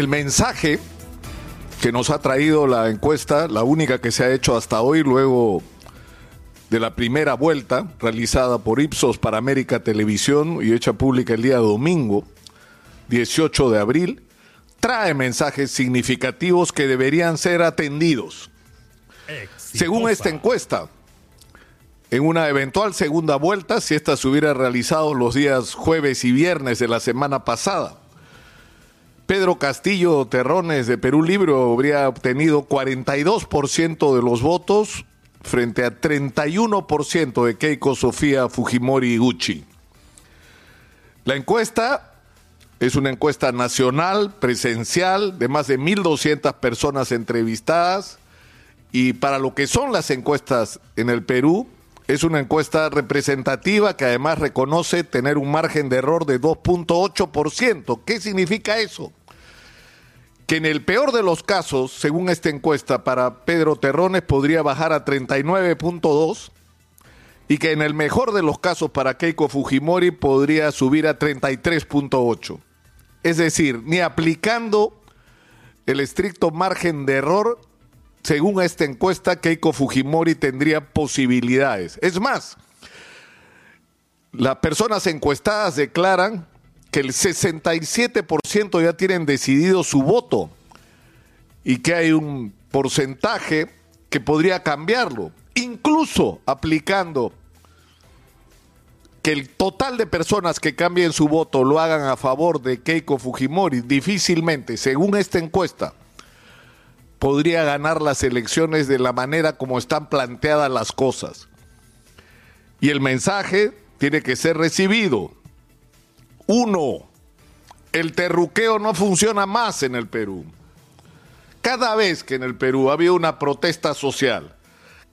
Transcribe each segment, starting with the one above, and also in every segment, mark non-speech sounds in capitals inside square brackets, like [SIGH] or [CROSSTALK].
El mensaje que nos ha traído la encuesta, la única que se ha hecho hasta hoy, luego de la primera vuelta realizada por Ipsos para América Televisión y hecha pública el día domingo, 18 de abril, trae mensajes significativos que deberían ser atendidos. Según esta encuesta, en una eventual segunda vuelta, si esta se hubiera realizado los días jueves y viernes de la semana pasada, Pedro Castillo Terrones de Perú Libre habría obtenido 42% de los votos frente a 31% de Keiko Sofía Fujimori Gucci. La encuesta es una encuesta nacional, presencial, de más de 1.200 personas entrevistadas y para lo que son las encuestas en el Perú, es una encuesta representativa que además reconoce tener un margen de error de 2.8%. ¿Qué significa eso? Que en el peor de los casos, según esta encuesta, para Pedro Terrones podría bajar a 39.2 y que en el mejor de los casos para Keiko Fujimori podría subir a 33.8. Es decir, ni aplicando el estricto margen de error, según esta encuesta, Keiko Fujimori tendría posibilidades. Es más, las personas encuestadas declaran que el 67% ya tienen decidido su voto y que hay un porcentaje que podría cambiarlo, incluso aplicando que el total de personas que cambien su voto lo hagan a favor de Keiko Fujimori, difícilmente, según esta encuesta, podría ganar las elecciones de la manera como están planteadas las cosas. Y el mensaje tiene que ser recibido uno, el terruqueo no funciona más en el Perú. Cada vez que en el Perú había una protesta social,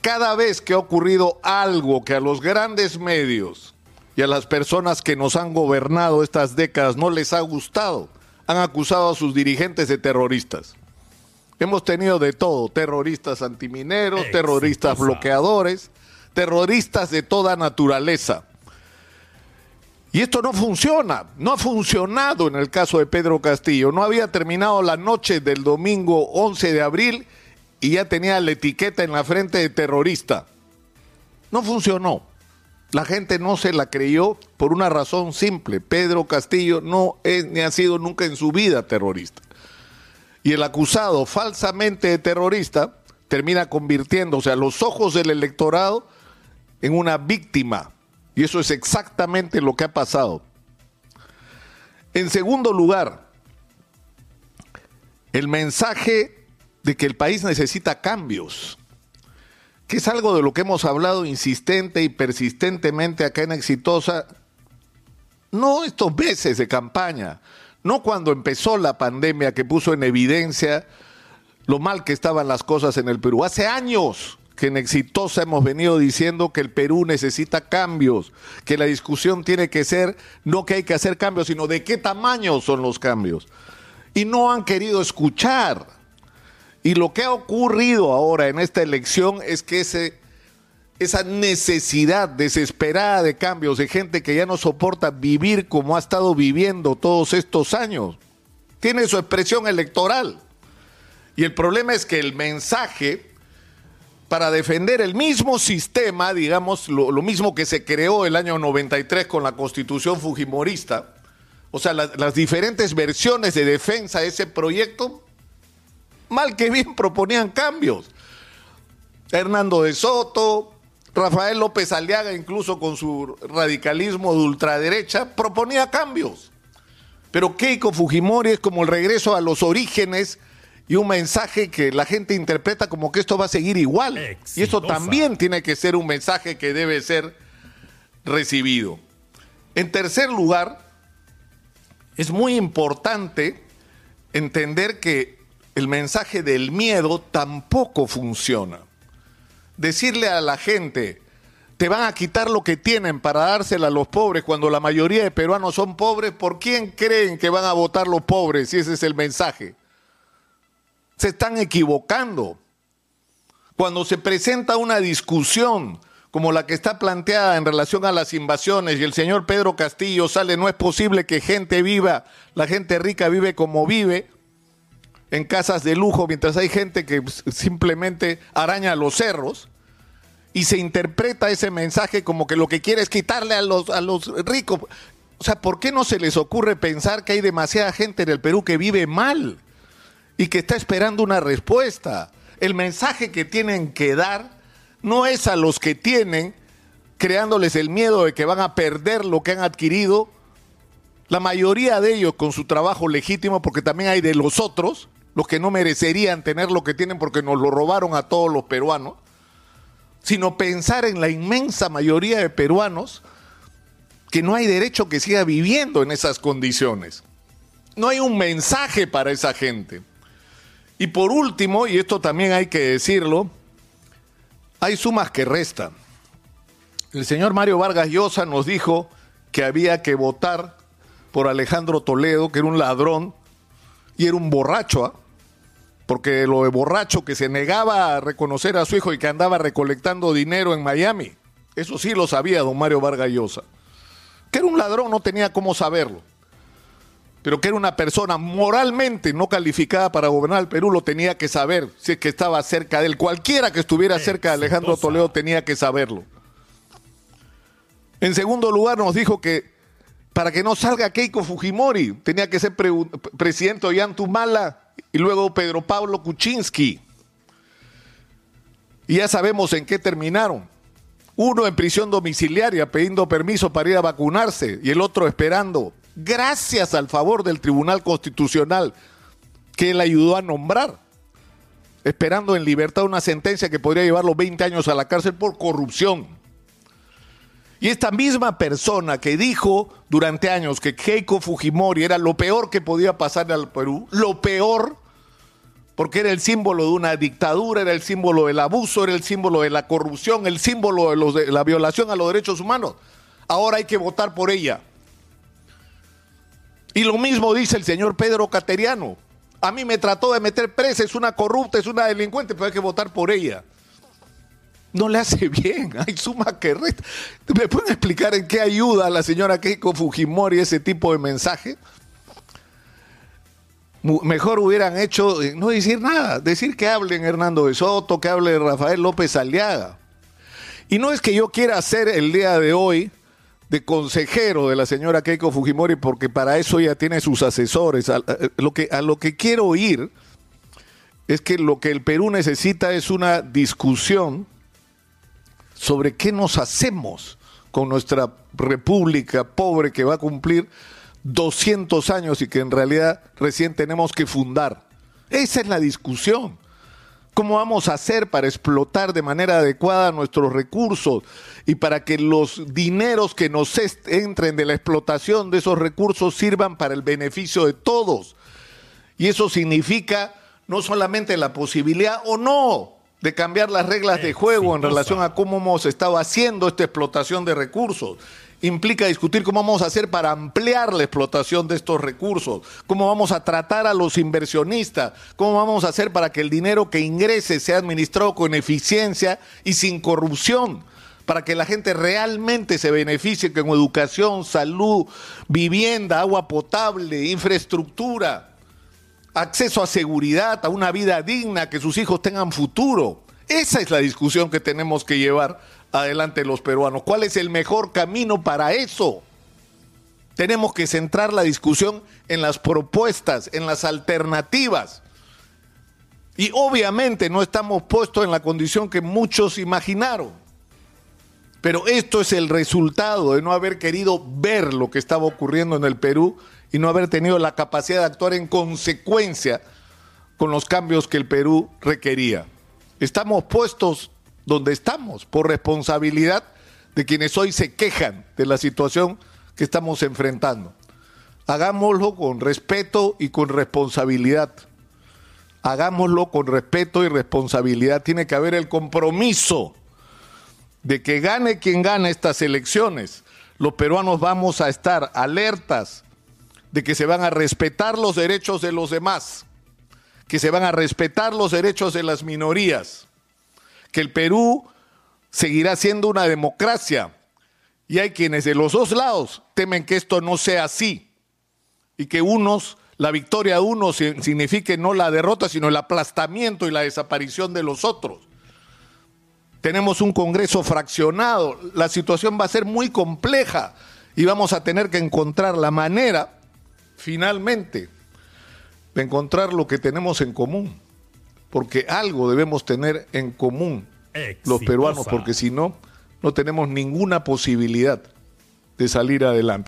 cada vez que ha ocurrido algo que a los grandes medios y a las personas que nos han gobernado estas décadas no les ha gustado, han acusado a sus dirigentes de terroristas. Hemos tenido de todo, terroristas antimineros, terroristas bloqueadores, terroristas de toda naturaleza. Y esto no funciona, no ha funcionado en el caso de Pedro Castillo. No había terminado la noche del domingo 11 de abril y ya tenía la etiqueta en la frente de terrorista. No funcionó. La gente no se la creyó por una razón simple. Pedro Castillo no es ni ha sido nunca en su vida terrorista. Y el acusado falsamente de terrorista termina convirtiéndose a los ojos del electorado en una víctima y eso es exactamente lo que ha pasado. En segundo lugar, el mensaje de que el país necesita cambios, que es algo de lo que hemos hablado insistente y persistentemente acá en Exitosa, no estos meses de campaña, no cuando empezó la pandemia que puso en evidencia lo mal que estaban las cosas en el Perú, hace años que en Exitosa hemos venido diciendo que el Perú necesita cambios, que la discusión tiene que ser no que hay que hacer cambios, sino de qué tamaño son los cambios. Y no han querido escuchar. Y lo que ha ocurrido ahora en esta elección es que ese, esa necesidad desesperada de cambios, de gente que ya no soporta vivir como ha estado viviendo todos estos años, tiene su expresión electoral. Y el problema es que el mensaje para defender el mismo sistema, digamos, lo, mismo que se creó el año 93 con la constitución fujimorista, o sea, las diferentes versiones de defensa de ese proyecto, mal que bien proponían cambios. Hernando de Soto, Rafael López Aliaga, incluso con su radicalismo de ultraderecha, proponía cambios. Pero Keiko Fujimori es como el regreso a los orígenes y un mensaje que la gente interpreta como que esto va a seguir igual. Y eso también tiene que ser un mensaje que debe ser recibido. En tercer lugar, es muy importante entender que el mensaje del miedo tampoco funciona. Decirle a la gente, te van a quitar lo que tienen para dársela a los pobres cuando la mayoría de peruanos son pobres, ¿por quién creen que van a votar los pobres si ese es el mensaje? Se están equivocando. Cuando se presenta una discusión como la que está planteada en relación a las invasiones y el señor Pedro Castillo sale, no es posible que gente viva, la gente rica vive como vive, en casas de lujo, mientras hay gente que simplemente araña los cerros, y se interpreta ese mensaje como que lo que quiere es quitarle a los, a los ricos. O sea, ¿por qué no se les ocurre pensar que hay demasiada gente en el Perú que vive mal y que está esperando una respuesta? El mensaje que tienen que dar no es a los que tienen, creándoles el miedo de que van a perder lo que han adquirido, la mayoría de ellos con su trabajo legítimo, porque también hay de los otros, los que no merecerían tener lo que tienen porque nos lo robaron a todos los peruanos, sino pensar en la inmensa mayoría de peruanos que no hay derecho que siga viviendo en esas condiciones. No hay un mensaje para esa gente. Y por último, y esto también hay que decirlo, hay sumas que restan. El señor Mario Vargas Llosa nos dijo que había que votar por Alejandro Toledo, que era un ladrón y era un borracho, ¿ah? porque lo de borracho que se negaba a reconocer a su hijo y que andaba recolectando dinero en Miami, eso sí lo sabía don Mario Vargas Llosa. Que era un ladrón no tenía cómo saberlo, pero que era una persona moralmente no calificada para gobernar el Perú lo tenía que saber, si es que estaba cerca de él. Cualquiera que estuviera cerca de Alejandro Toledo tenía que saberlo. En segundo lugar nos dijo que para que no salga Keiko Fujimori tenía que ser presidente Ollantumala y luego Pedro Pablo Kuczynski. Y ya sabemos en qué terminaron. Uno en prisión domiciliaria pidiendo permiso para ir a vacunarse y el otro esperando, gracias al favor del Tribunal Constitucional que él ayudó a nombrar, esperando en libertad una sentencia que podría llevarlo 20 años a la cárcel por corrupción. Y esta misma persona que dijo durante años que Keiko Fujimori era lo peor que podía pasar al Perú, lo peor, porque era el símbolo de una dictadura, era el símbolo del abuso, era el símbolo de la corrupción, el símbolo de, los de la violación a los derechos humanos. Ahora hay que votar por ella. Y lo mismo dice el señor Pedro Cateriano. A mí me trató de meter presa, es una corrupta, es una delincuente, pero hay que votar por ella no le hace [LAUGHS] bien. Hay suma que resta. ¿Me pueden explicar en qué ayuda a la señora Keiko Fujimori ese tipo de mensaje? Mejor hubieran hecho eh, no decir nada, decir que hablen Hernando de Soto, que hable Rafael López Aliaga. Y no es que yo quiera ser el día de hoy de consejero de la señora Keiko Fujimori, porque para eso ya tiene sus asesores. lo que, a lo que quiero ir es que lo que el Perú necesita es una discusión sobre qué nos hacemos con nuestra república pobre que va a cumplir 200 años y que en realidad recién tenemos que fundar. Esa es la discusión. ¿Cómo vamos a hacer para explotar de manera adecuada nuestros recursos y para que los dineros que nos entren de la explotación de esos recursos sirvan para el beneficio de todos? Y eso significa no solamente la posibilidad o no de cambiar las reglas de juego en relación a cómo hemos estado haciendo esta explotación de recursos. Implica discutir cómo vamos a hacer para ampliar la explotación de estos recursos, cómo vamos a tratar a los inversionistas, cómo vamos a hacer para que el dinero que ingrese sea administrado con eficiencia y sin corrupción para que la gente realmente se beneficie con educación, salud, vivienda, agua potable, infraestructura acceso a seguridad, a una vida digna, que sus hijos tengan futuro. Esa es la discusión que tenemos que llevar adelante los peruanos. ¿Cuál es el mejor camino para eso? Tenemos que centrar la discusión en las propuestas, en las alternativas. Y obviamente no estamos puestos en la condición que muchos imaginaron. Pero esto es el resultado de no haber querido ver lo que estaba ocurriendo en el Perú y no haber tenido la capacidad de actuar en consecuencia con los cambios que el Perú requería. Estamos puestos donde estamos por responsabilidad de quienes hoy se quejan de la situación que estamos enfrentando. Hagámoslo con respeto y con responsabilidad. Hagámoslo con respeto y responsabilidad. Tiene que haber el compromiso de que gane quien gane estas elecciones. Los peruanos vamos a estar alertas de que se van a respetar los derechos de los demás, que se van a respetar los derechos de las minorías, que el Perú seguirá siendo una democracia. Y hay quienes de los dos lados temen que esto no sea así y que unos la victoria de uno signifique no la derrota, sino el aplastamiento y la desaparición de los otros. Tenemos un Congreso fraccionado, la situación va a ser muy compleja y vamos a tener que encontrar la manera, finalmente, de encontrar lo que tenemos en común, porque algo debemos tener en común los peruanos, porque si no, no tenemos ninguna posibilidad de salir adelante.